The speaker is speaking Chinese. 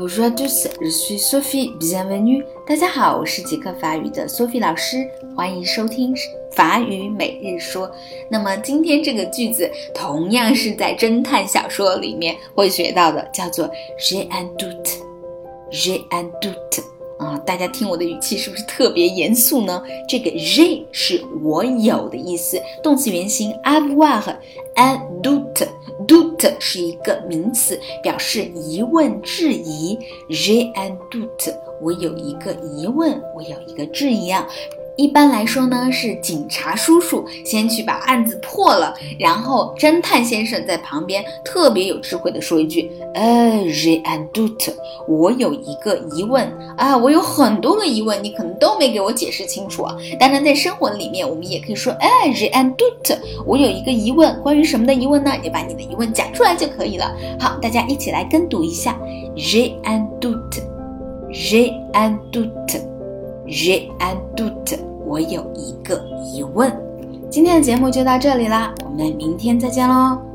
Bonjour à tous, je suis Sophie. Bienvenue. 大家好，我是极客法语的 Sophie 老师，欢迎收听法语每日说。那么今天这个句子同样是在侦探小说里面会学到的，叫做 j'ai un doute, j'ai un doute。啊，大家听我的语气是不是特别严肃呢？这个 j'ai 是我有的意思，动词原形 avoir，un du 是一个名词，表示疑问、质疑。j'ai un doute，我有一个疑问，我有一个质疑啊。一般来说呢，是警察叔叔先去把案子破了，然后侦探先生在旁边特别有智慧的说一句：“呃，j'ai un doute，我有一个疑问啊，我有很多个疑问，你可能都没给我解释清楚啊。”当然，在生活里面，我们也可以说：“哎，j'ai un doute，我有一个疑问，关于什么的疑问呢？你把你的疑问讲出来就可以了。”好，大家一起来跟读一下：j'ai un doute，j'ai un doute，j'ai un doute。我有一个疑问，今天的节目就到这里啦，我们明天再见喽。